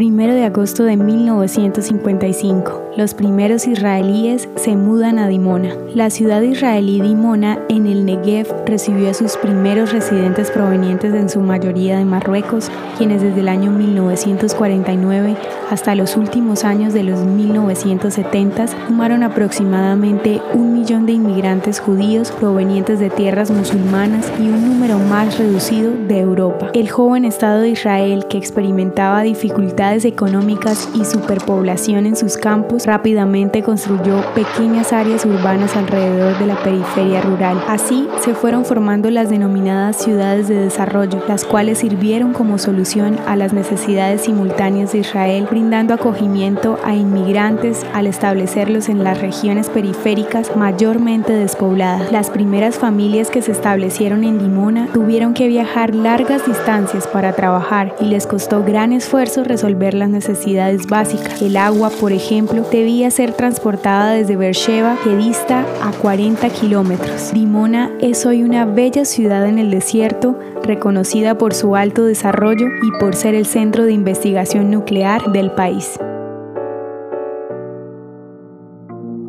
1 de agosto de 1955, los primeros israelíes se mudan a Dimona. La ciudad israelí Dimona en el Negev recibió a sus primeros residentes provenientes en su mayoría de Marruecos, quienes desde el año 1949 hasta los últimos años de los 1970 sumaron aproximadamente un millón de inmigrantes judíos provenientes de tierras musulmanas y un número más reducido de Europa. El joven Estado de Israel que experimentaba dificultades económicas y superpoblación en sus campos, rápidamente construyó pequeñas áreas urbanas alrededor de la periferia rural. Así se fueron formando las denominadas ciudades de desarrollo, las cuales sirvieron como solución a las necesidades simultáneas de Israel, brindando acogimiento a inmigrantes al establecerlos en las regiones periféricas mayormente despobladas. Las primeras familias que se establecieron en Limona tuvieron que viajar largas distancias para trabajar y les costó gran esfuerzo resolver las necesidades básicas. El agua, por ejemplo, debía ser transportada desde Beersheba, que dista a 40 kilómetros. Dimona es hoy una bella ciudad en el desierto, reconocida por su alto desarrollo y por ser el centro de investigación nuclear del país.